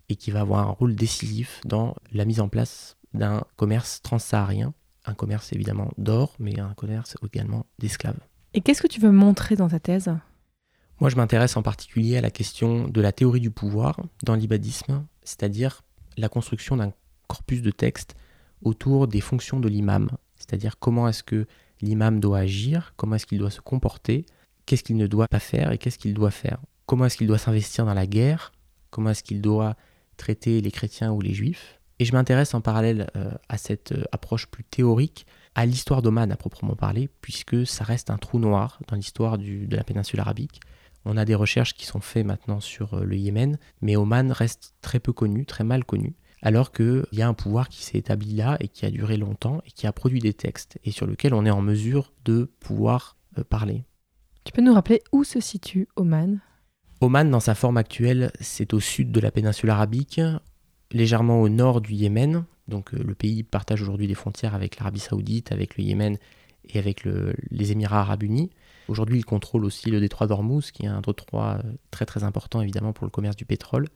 et qui va avoir un rôle décisif dans la mise en place d'un commerce transsaharien, un commerce évidemment d'or, mais un commerce également d'esclaves. Et qu'est-ce que tu veux montrer dans ta thèse? Moi, je m'intéresse en particulier à la question de la théorie du pouvoir dans l'ibadisme, c'est-à-dire la construction d'un corpus de textes autour des fonctions de l'imam, c'est-à-dire comment est-ce que l'imam doit agir, comment est-ce qu'il doit se comporter, qu'est-ce qu'il ne doit pas faire et qu'est-ce qu'il doit faire, comment est-ce qu'il doit s'investir dans la guerre, comment est-ce qu'il doit traiter les chrétiens ou les juifs? Et je m'intéresse en parallèle euh, à cette euh, approche plus théorique à l'histoire d'Oman à proprement parler, puisque ça reste un trou noir dans l'histoire de la péninsule arabique. On a des recherches qui sont faites maintenant sur euh, le Yémen, mais Oman reste très peu connu, très mal connu, alors qu'il y a un pouvoir qui s'est établi là et qui a duré longtemps et qui a produit des textes et sur lequel on est en mesure de pouvoir euh, parler. Tu peux nous rappeler où se situe Oman? Oman, dans sa forme actuelle, c'est au sud de la péninsule arabique, légèrement au nord du Yémen. Donc euh, le pays partage aujourd'hui des frontières avec l'Arabie saoudite, avec le Yémen et avec les Émirats arabes unis. Aujourd'hui, il contrôle aussi le détroit d'Ormuz, qui est un détroit euh, très très important évidemment pour le commerce du pétrole.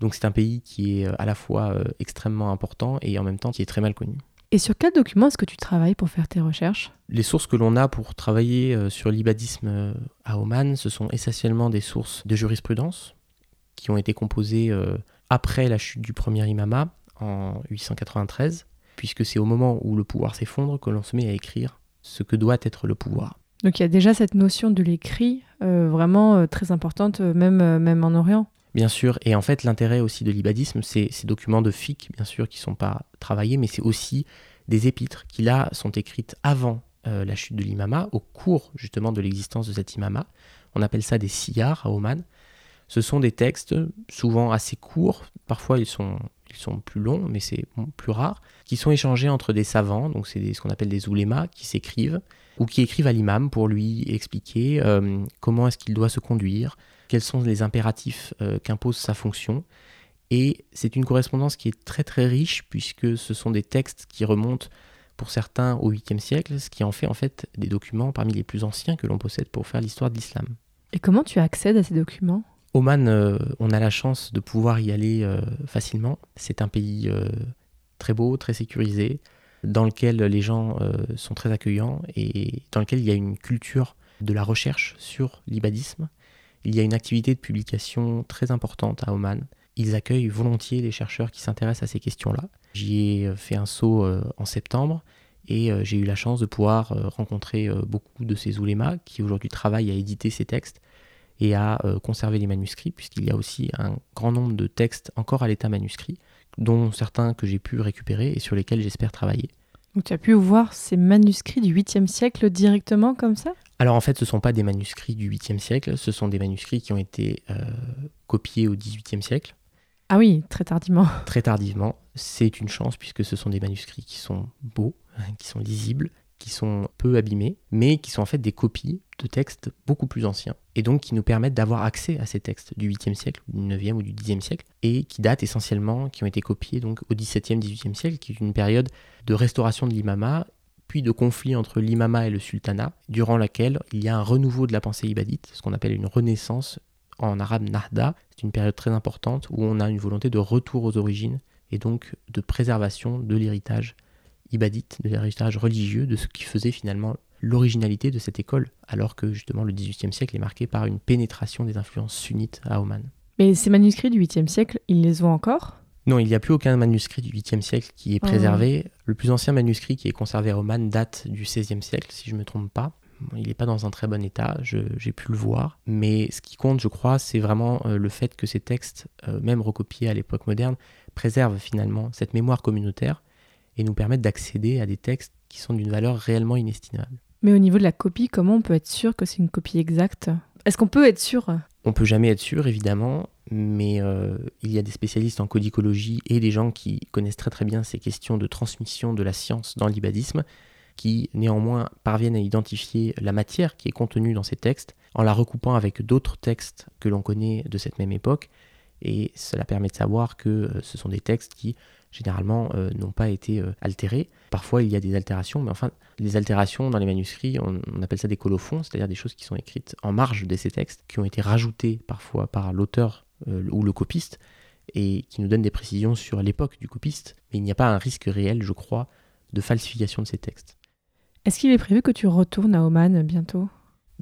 Donc c'est un pays qui est euh, à la fois extrêmement important et en même temps qui est très mal connu. Et sur quel document est-ce que tu travailles pour faire tes recherches? Les sources que l'on a pour travailler sur l'ibadisme à Oman, ce sont essentiellement des sources de jurisprudence qui ont été composées après la chute du premier imama en 893, puisque c'est au moment où le pouvoir s'effondre que l'on se met à écrire ce que doit être le pouvoir. Donc il y a déjà cette notion de l'écrit euh, vraiment euh, très importante, euh, même, même en Orient. Bien sûr, et en fait l'intérêt aussi de l'ibadisme, c'est ces documents de fiqh, bien sûr, qui ne sont pas travaillés, mais c'est aussi des épîtres qui là sont écrites avant la chute de l'imama, au cours justement de l'existence de cet imama. On appelle ça des siyars à Oman. Ce sont des textes souvent assez courts, parfois ils sont, plus longs, mais c'est plus rare, qui sont échangés entre des savants, donc c'est ce qu'on appelle des oulémas, qui s'écrivent, ou qui écrivent à l'imam pour lui expliquer euh, comment est-ce qu'il doit se conduire, quels sont les impératifs euh, qu'impose sa fonction. Et c'est une correspondance qui est très très riche, puisque ce sont des textes qui remontent pour certains au 8e siècle, ce qui en fait en fait des documents parmi les plus anciens que l'on possède pour faire l'histoire de l'islam. Et comment tu accèdes à ces documents? Oman, euh, on a la chance de pouvoir y aller euh, facilement. C'est un pays euh, très beau, très sécurisé, dans lequel les gens sont très accueillants et dans lequel il y a une culture de la recherche sur l'ibadisme. Il y a une activité de publication très importante à Oman. Ils accueillent volontiers les chercheurs qui s'intéressent à ces questions-là. J'y ai fait un saut en septembre et j'ai eu la chance de pouvoir rencontrer beaucoup de ces oulémas qui aujourd'hui travaillent à éditer ces textes et à euh, conserver les manuscrits, puisqu'il y a aussi un grand nombre de textes encore à l'état manuscrit, dont certains que j'ai pu récupérer et sur lesquels j'espère travailler. Donc tu as pu voir ces manuscrits du 8e siècle directement comme ça? Alors en fait, ce ne sont pas des manuscrits du 8e siècle, ce sont des manuscrits qui ont été euh, copiés au 18e siècle. Ah oui, très tardivement. Très tardivement. C'est une chance puisque ce sont des manuscrits qui sont beaux, qui sont lisibles, qui sont peu abîmés, mais qui sont en fait des copies de textes beaucoup plus anciens, et donc qui nous permettent d'avoir accès à ces textes du 8e siècle, du 9e ou du 10e siècle, et qui datent essentiellement, qui ont été copiés donc au 17e, 18e siècle, qui est une période de restauration de l'imama, puis de conflit entre l'imama et le sultanat, durant laquelle il y a un renouveau de la pensée ibadite, ce qu'on appelle une renaissance en arabe nahda. C'est une période très importante où on a une volonté de retour aux origines et donc de préservation de l'héritage ibadite, de l'héritage religieux, de ce qui faisait finalement l'originalité de cette école, alors que justement le XVIIIe siècle est marqué par une pénétration des influences sunnites à Oman. Mais ces manuscrits du 8e siècle, ils les ont encore? Non, il n'y a plus aucun manuscrit du 8e siècle qui est préservé. Le plus ancien manuscrit qui est conservé à Oman date du 16e siècle, si je ne me trompe pas. Il n'est pas dans un très bon état, j'ai pu le voir. Mais ce qui compte, je crois, c'est vraiment euh, le fait que ces textes, euh, même recopiés à l'époque moderne, préservent finalement cette mémoire communautaire et nous permettent d'accéder à des textes qui sont d'une valeur réellement inestimable. Mais au niveau de la copie, comment on peut être sûr que c'est une copie exacte? Est-ce qu'on peut être sûr? On peut jamais être sûr, évidemment, mais euh, il y a des spécialistes en codicologie et des gens qui connaissent très très bien ces questions de transmission de la science dans l'ibadisme, qui néanmoins parviennent à identifier la matière qui est contenue dans ces textes en la recoupant avec d'autres textes que l'on connaît de cette même époque, et cela permet de savoir que euh, ce sont des textes qui généralement euh, n'ont pas été euh, altérés. Parfois il y a des altérations, mais enfin les altérations dans les manuscrits, on, appelle ça des colophons, c'est-à-dire des choses qui sont écrites en marge de ces textes, qui ont été rajoutées parfois par l'auteur ou le copiste, et qui nous donnent des précisions sur l'époque du copiste, mais il n'y a pas un risque réel, je crois, de falsification de ces textes. Est-ce qu'il est prévu que tu retournes à Oman bientôt?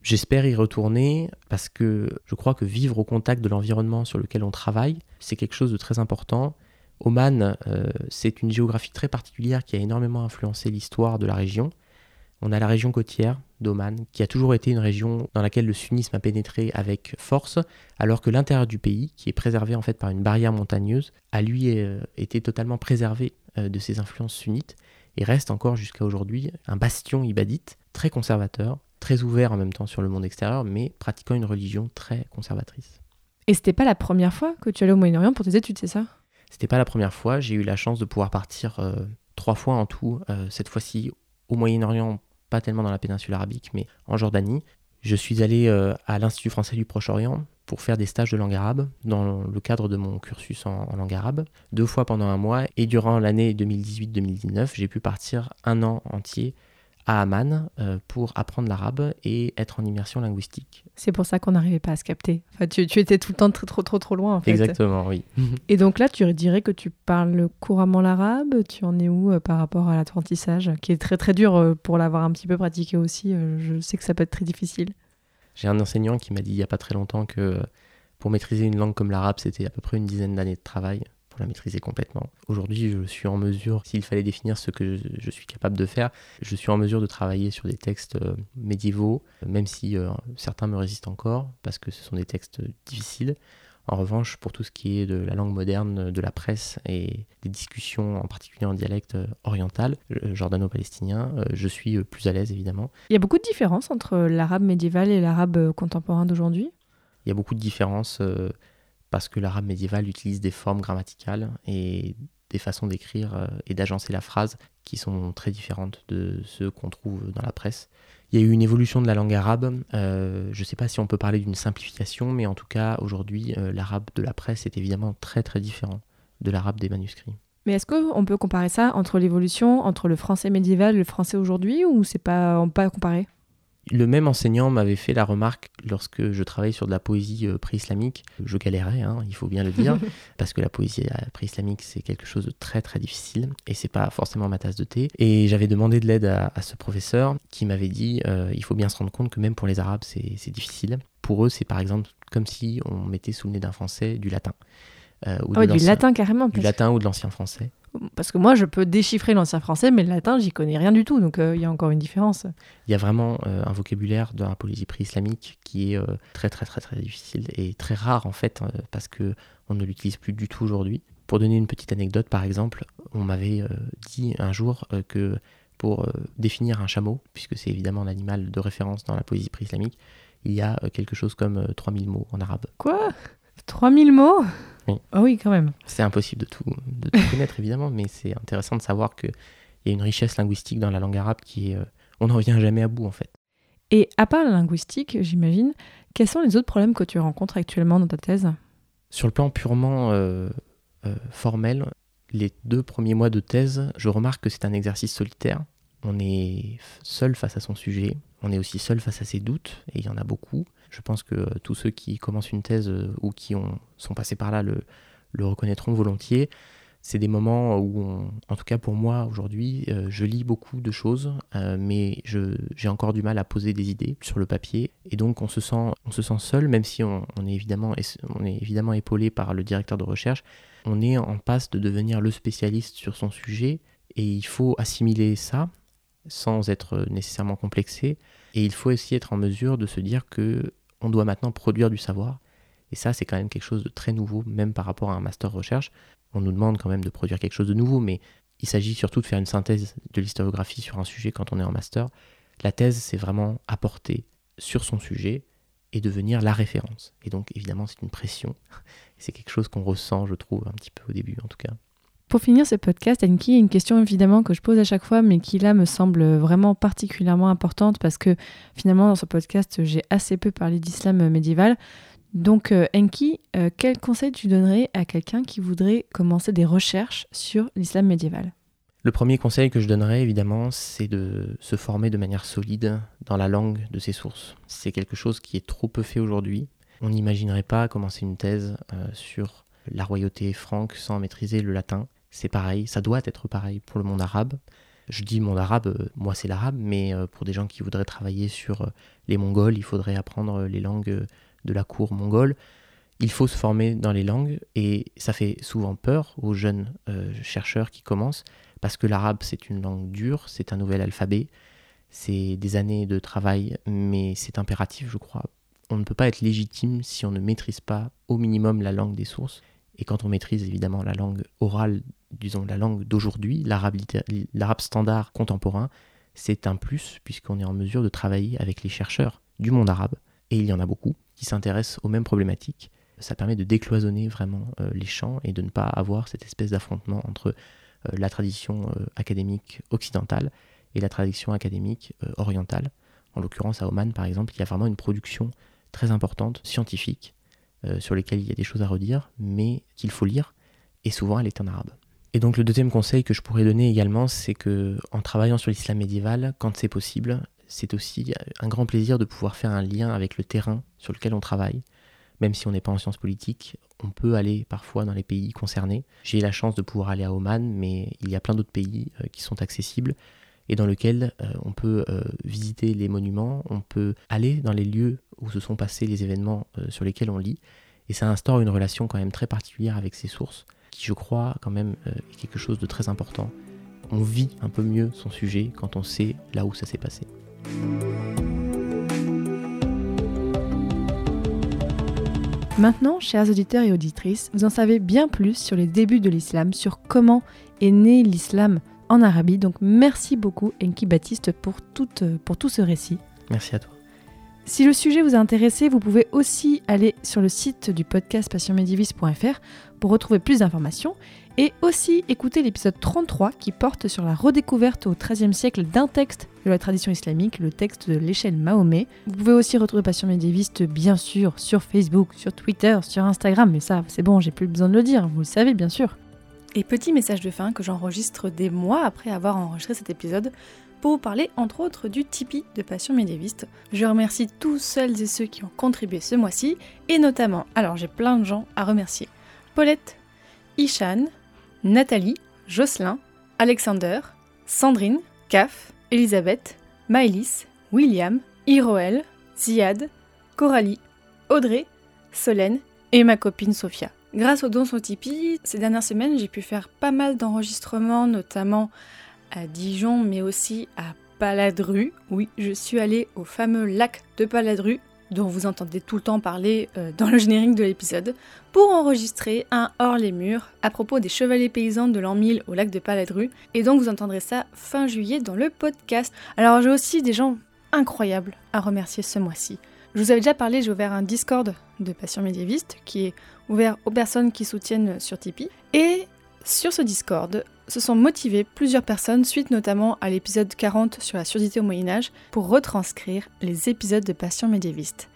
J'espère y retourner parce que je crois que vivre au contact de l'environnement sur lequel on travaille, c'est quelque chose de très important. Oman, euh, c'est une géographie très particulière qui a énormément influencé l'histoire de la région. On a la région côtière d'Oman, qui a toujours été une région dans laquelle le sunnisme a pénétré avec force, alors que l'intérieur du pays, qui est préservé en fait par une barrière montagneuse, a lui euh, été totalement préservé euh, de ces influences sunnites et reste encore jusqu'à aujourd'hui un bastion ibadite très conservateur, très ouvert en même temps sur le monde extérieur, mais pratiquant une religion très conservatrice. Et c'était pas la première fois que tu allais au Moyen-Orient pour tes études, c'est ça? C'était pas la première fois. J'ai eu la chance de pouvoir partir euh, trois fois en tout. Euh, cette fois-ci au Moyen-Orient, pas tellement dans la péninsule arabique, mais en Jordanie. Je suis allé euh, à l'Institut français du Proche-Orient pour faire des stages de langue arabe dans le cadre de mon cursus en, en langue arabe, deux fois pendant un mois. Et durant l'année 2018-2019, j'ai pu partir un an entier à Amman euh, pour apprendre l'arabe et être en immersion linguistique. C'est pour ça qu'on n'arrivait pas à se capter. Enfin, tu, tu, étais tout le temps trop, trop, trop loin, en fait. Exactement, oui. et donc là, tu dirais que tu parles couramment l'arabe. Tu en es où euh, par rapport à l'apprentissage, qui est très, très dur euh, pour l'avoir un petit peu pratiqué aussi Je sais que ça peut être très difficile. J'ai un enseignant qui m'a dit il n'y a pas très longtemps que pour maîtriser une langue comme l'arabe, c'était à peu près une dizaine d'années de travail pour la maîtriser complètement. Aujourd'hui, je suis en mesure, s'il fallait définir ce que je suis capable de faire, je suis en mesure de travailler sur des textes euh, médiévaux, même si euh, certains me résistent encore, parce que ce sont des textes difficiles. En revanche, pour tout ce qui est de la langue moderne, de la presse et des discussions, en particulier en dialecte oriental, euh, jordano-palestinien, euh, je suis euh, plus à l'aise évidemment. Il y a beaucoup de différences entre l'arabe médiéval et l'arabe euh, contemporain d'aujourd'hui? Il y a beaucoup de différences euh, parce que l'arabe médiéval utilise des formes grammaticales et des façons d'écrire euh, et d'agencer la phrase qui sont très différentes de ceux qu'on trouve dans la presse. Il y a eu une évolution de la langue arabe. euh, je ne sais pas si on peut parler d'une simplification, mais en tout cas, aujourd'hui, euh, l'arabe de la presse est évidemment très très différent de l'arabe des manuscrits. Mais est-ce qu'on peut comparer ça entre l'évolution entre le français médiéval et le français aujourd'hui ou c'est pas, on peut pas comparer? Le même enseignant m'avait fait la remarque lorsque je travaillais sur de la poésie euh, pré-islamique. Je galérais, hein, il faut bien le dire, parce que la poésie euh, pré-islamique c'est quelque chose de très très difficile et c'est pas forcément ma tasse de thé. Et j'avais demandé de l'aide à, à ce professeur qui m'avait dit euh, il faut bien se rendre compte que même pour les Arabes c'est difficile. Pour eux c'est par exemple comme si on mettait sous le nez d'un Français du latin. Euh, ou Ah de du latin carrément. Du latin ou de l'ancien français. Parce que moi, je peux déchiffrer l'ancien français, mais le latin, j'y connais rien du tout. Donc euh, il y a encore une différence. Il y a vraiment euh, un vocabulaire dans la poésie pré-islamique qui est euh, très très très très difficile et très rare en fait parce que on ne l'utilise plus du tout aujourd'hui. Pour donner une petite anecdote par exemple, on m'avait dit un jour que pour définir un chameau, puisque c'est évidemment l'animal de référence dans la poésie pré-islamique, il y a quelque chose comme euh, 3000 mots en arabe. Quoi? 3000 mots Oui. Ah oui, quand même. C'est impossible de tout, de tout connaître évidemment, mais c'est intéressant de savoir qu'il y a une richesse linguistique dans la langue arabe qui est... euh, on n'en vient jamais à bout en fait. Et à part la linguistique, j'imagine, quels sont les autres problèmes que tu rencontres actuellement dans ta thèse? Sur le plan purement euh, euh, formel, les deux premiers mois de thèse, je remarque que c'est un exercice solitaire. On est seul face à son sujet, on est aussi seul face à ses doutes, et il y en a beaucoup. Je pense que euh, tous ceux qui commencent une thèse euh, ou qui ont, sont passés par là le, le reconnaîtront volontiers. C'est des moments où, en tout cas pour moi aujourd'hui, euh, je lis beaucoup de choses, euh, mais j'ai encore du mal à poser des idées sur le papier. Et donc on se sent, on se sent seul, même si on, on est évidemment, on est évidemment épaulé par le directeur de recherche. On est en passe de devenir le spécialiste sur son sujet, et il faut assimiler ça sans être nécessairement complexé. Et il faut aussi être en mesure de se dire que on doit maintenant produire du savoir. Et ça, c'est quand même quelque chose de très nouveau, même par rapport à un master recherche. On nous demande quand même de produire quelque chose de nouveau, mais il s'agit surtout de faire une synthèse de l'historiographie sur un sujet quand on est en master. La thèse, c'est vraiment apporter sur son sujet et devenir la référence. Et donc, évidemment, c'est une pression. C'est quelque chose qu'on ressent, je trouve, un petit peu au début, en tout cas. Pour finir ce podcast, Anki, une question évidemment que je pose à chaque fois, mais qui là me semble vraiment particulièrement importante parce que finalement dans ce podcast j'ai assez peu parlé d'islam médiéval. Donc euh, Enki, euh, quel conseil tu donnerais à quelqu'un qui voudrait commencer des recherches sur l'islam médiéval? Le premier conseil que je donnerais, évidemment, c'est de se former de manière solide dans la langue de ses sources. C'est quelque chose qui est trop peu fait aujourd'hui. On n'imaginerait pas commencer une thèse euh, sur la royauté franque sans maîtriser le latin. C'est pareil, ça doit être pareil pour le monde arabe. Je dis monde arabe, euh, moi c'est l'arabe, mais euh, pour des gens qui voudraient travailler sur euh, les Mongols, il faudrait apprendre les langues de la cour mongole. Il faut se former dans les langues et ça fait souvent peur aux jeunes chercheurs qui commencent parce que l'arabe c'est une langue dure, c'est un nouvel alphabet, c'est des années de travail, mais c'est impératif je crois. On ne peut pas être légitime si on ne maîtrise pas au minimum la langue des sources. Et quand on maîtrise évidemment la langue orale disons, la langue d'aujourd'hui, l'arabe standard contemporain, c'est un plus puisqu'on est en mesure de travailler avec les chercheurs du monde arabe, et il y en a beaucoup, qui s'intéressent aux mêmes problématiques. Ça permet de décloisonner vraiment euh, les champs et de ne pas avoir cette espèce d'affrontement entre euh, la tradition euh, académique occidentale et la tradition académique orientale. En l'occurrence, à Oman, par exemple, il y a vraiment une production très importante, scientifique, sur lesquelles il y a des choses à redire, mais qu'il faut lire, et souvent elle est en arabe. Et donc le deuxième conseil que je pourrais donner également, c'est que en travaillant sur l'islam médiéval, quand c'est possible, c'est aussi un grand plaisir de pouvoir faire un lien avec le terrain sur lequel on travaille. Même si on n'est pas en sciences politiques, on peut aller parfois dans les pays concernés. J'ai la chance de pouvoir aller à Oman, mais il y a plein d'autres pays euh, qui sont accessibles et dans lesquels euh, on peut euh, visiter les monuments, on peut aller dans les lieux où se sont passés les événements sur lesquels on lit, et ça instaure une relation quand même très particulière avec ces sources qui je crois quand même euh, est quelque chose de très important. On vit un peu mieux son sujet quand on sait là où ça s'est passé. Maintenant, chers auditeurs et auditrices, vous en savez bien plus sur les débuts de l'islam, sur comment est né l'islam en Arabie. Donc merci beaucoup Enki Baptiste pour euh, pour tout ce récit. Merci à toi. Si le sujet vous a intéressé, vous pouvez aussi aller sur le site du podcast passionmédivis.fr pour retrouver plus d'informations et aussi écouter l'épisode 33 qui porte sur la redécouverte au XIIIe siècle d'un texte de la tradition islamique, le texte de l'échelle Mahomet. Vous pouvez aussi retrouver Passion médiéviste bien sûr sur Facebook, sur Twitter, sur Instagram, mais ça c'est bon, j'ai plus besoin de le dire, vous le savez bien sûr. Et petit message de fin que j'enregistre des mois après avoir enregistré cet épisode vous parler entre autres du Tipeee de Passion médiéviste. Je remercie tous celles et ceux qui ont contribué ce mois-ci, et notamment, alors j'ai plein de gens à remercier. Paulette, Ishan, Nathalie, Jocelyn, Alexander, Sandrine, Caf, Elisabeth, Maëlys, William, Iroel, Ziad, Coralie, Audrey, Solène et ma copine Sophia. Grâce aux dons sur Tipeee, ces dernières semaines, j'ai pu faire pas mal d'enregistrements, notamment à Dijon, mais aussi à Paladru. Oui, je suis allée au fameux lac de Paladru, dont vous entendez tout le temps parler euh, dans le générique de l'épisode, pour enregistrer un hors les murs à propos des chevaliers paysans de l'an 1000 au lac de Paladru. Et donc vous entendrez ça fin juillet dans le podcast. Alors j'ai aussi des gens incroyables à remercier ce mois-ci. Je vous avais déjà parlé, j'ai ouvert un Discord de Passion médiéviste qui est ouvert aux personnes qui soutiennent sur Tipeee. Et sur ce Discord, se sont motivées plusieurs personnes suite notamment à l'épisode 40 sur la surdité au Moyen Âge pour retranscrire les épisodes de Passion médiéviste.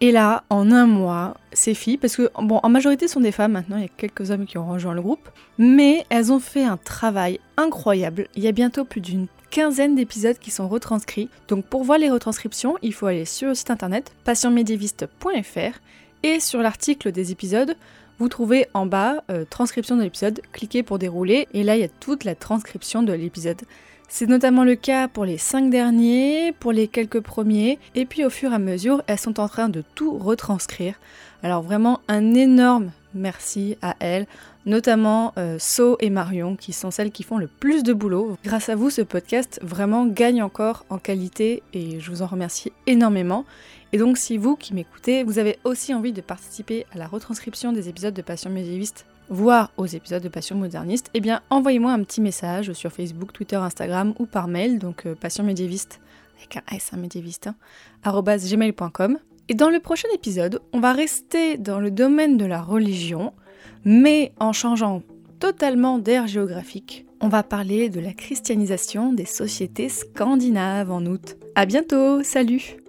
Et là, en un mois, ces filles, parce que bon, en majorité sont des femmes maintenant, il y a quelques hommes qui ont rejoint le groupe, mais elles ont fait un travail incroyable. Il y a bientôt plus d'une quinzaine d'épisodes qui sont retranscrits. Donc pour voir les retranscriptions, il faut aller sur le site internet passionmédiéviste.fr et sur l'article des épisodes, vous trouvez en bas euh, transcription de l'épisode, cliquez pour dérouler et là il y a toute la transcription de l'épisode. C'est notamment le cas pour les 5 derniers, pour les quelques premiers, et puis au fur et à mesure, elles sont en train de tout retranscrire. Alors vraiment un énorme merci à elles, notamment euh, So et Marion, qui sont celles qui font le plus de boulot. Grâce à vous, ce podcast vraiment gagne encore en qualité et je vous en remercie énormément. Et donc si vous qui m'écoutez, vous avez aussi envie de participer à la retranscription des épisodes de Passion médiéviste, voire aux épisodes de Passion moderniste, eh bien envoyez-moi un petit message sur Facebook, Twitter, Instagram ou par mail, donc euh, Passion médiéviste, avec un S, un médiéviste, hein, gmail.com. Et dans le prochain épisode, on va rester dans le domaine de la religion, mais en changeant totalement d'air géographique. On va parler de la christianisation des sociétés scandinaves en août. À bientôt, salut